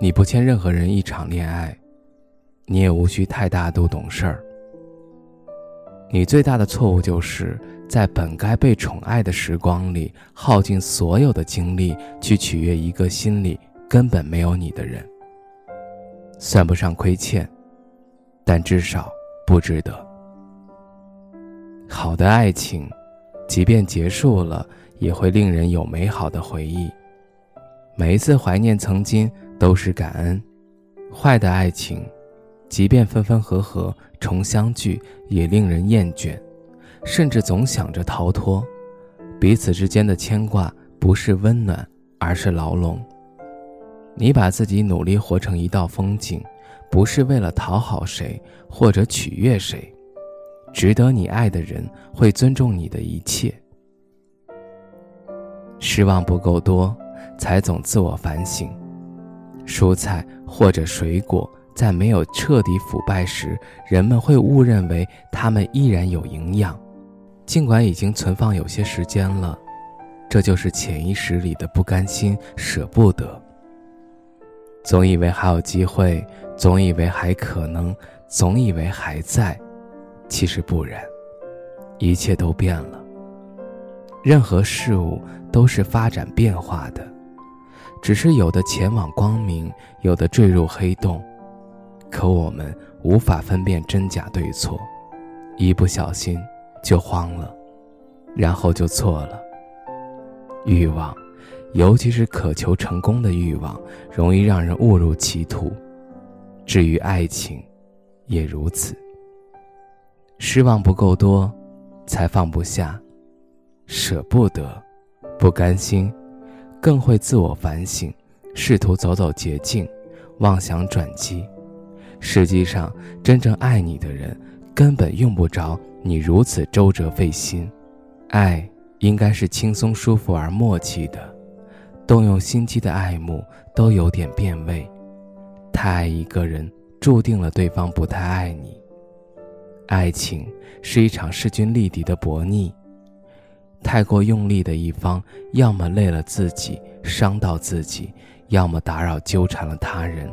你不欠任何人一场恋爱，你也无需太大度懂事儿。你最大的错误就是在本该被宠爱的时光里，耗尽所有的精力去取悦一个心里根本没有你的人。算不上亏欠，但至少不值得。好的爱情，即便结束了，也会令人有美好的回忆。每一次怀念曾经。都是感恩，坏的爱情，即便分分合合重相聚，也令人厌倦，甚至总想着逃脱。彼此之间的牵挂不是温暖，而是牢笼。你把自己努力活成一道风景，不是为了讨好谁或者取悦谁，值得你爱的人会尊重你的一切。失望不够多，才总自我反省。蔬菜或者水果在没有彻底腐败时，人们会误认为它们依然有营养，尽管已经存放有些时间了。这就是潜意识里的不甘心、舍不得。总以为还有机会，总以为还可能，总以为还在，其实不然，一切都变了。任何事物都是发展变化的。只是有的前往光明，有的坠入黑洞，可我们无法分辨真假对错，一不小心就慌了，然后就错了。欲望，尤其是渴求成功的欲望，容易让人误入歧途。至于爱情，也如此。失望不够多，才放不下，舍不得，不甘心。更会自我反省，试图走走捷径，妄想转机。实际上，真正爱你的人，根本用不着你如此周折费心。爱应该是轻松舒服而默契的，动用心机的爱慕都有点变味。太爱一个人，注定了对方不太爱你。爱情是一场势均力敌的博弈。太过用力的一方，要么累了自己，伤到自己；要么打扰纠缠了他人。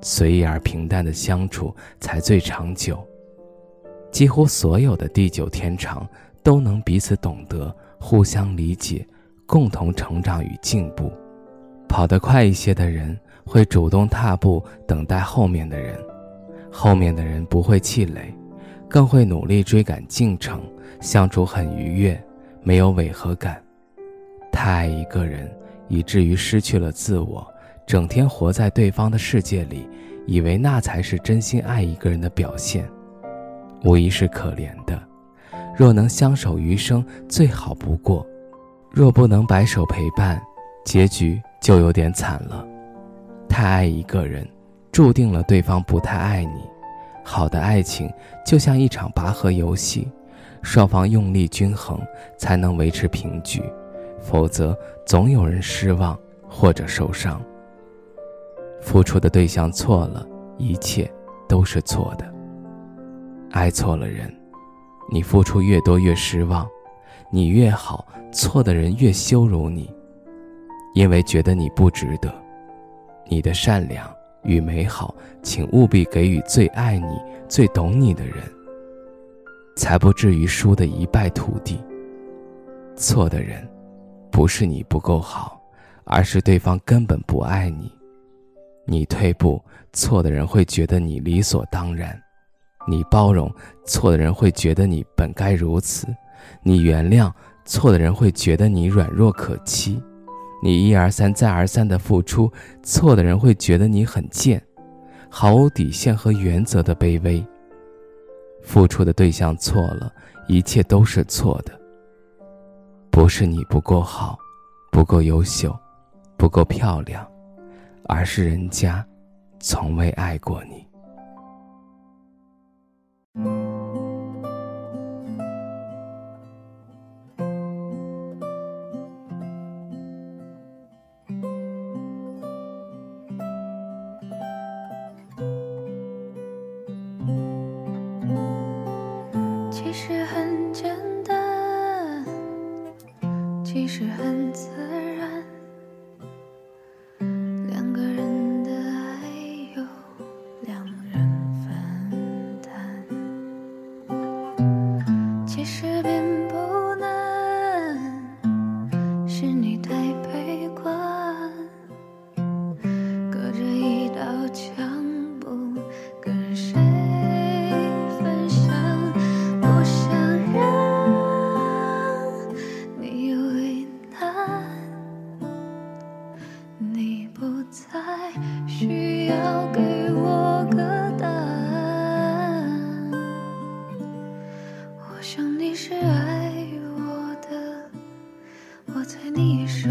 随意而平淡的相处才最长久。几乎所有的地久天长，都能彼此懂得，互相理解，共同成长与进步。跑得快一些的人，会主动踏步等待后面的人；后面的人不会气馁，更会努力追赶进程，相处很愉悦。没有违和感，太爱一个人，以至于失去了自我，整天活在对方的世界里，以为那才是真心爱一个人的表现，无疑是可怜的。若能相守余生，最好不过；若不能白首陪伴，结局就有点惨了。太爱一个人，注定了对方不太爱你。好的爱情就像一场拔河游戏。双方用力均衡，才能维持平局，否则总有人失望或者受伤。付出的对象错了，一切都是错的。爱错了人，你付出越多越失望，你越好，错的人越羞辱你，因为觉得你不值得。你的善良与美好，请务必给予最爱你、最懂你的人。才不至于输得一败涂地。错的人，不是你不够好，而是对方根本不爱你。你退步，错的人会觉得你理所当然；你包容，错的人会觉得你本该如此；你原谅，错的人会觉得你软弱可欺；你一而三再而三的付出，错的人会觉得你很贱，毫无底线和原则的卑微。付出的对象错了一切都是错的。不是你不够好不够优秀不够漂亮而是人家从未爱过你。是恩赐我想你是爱我的我猜你也舍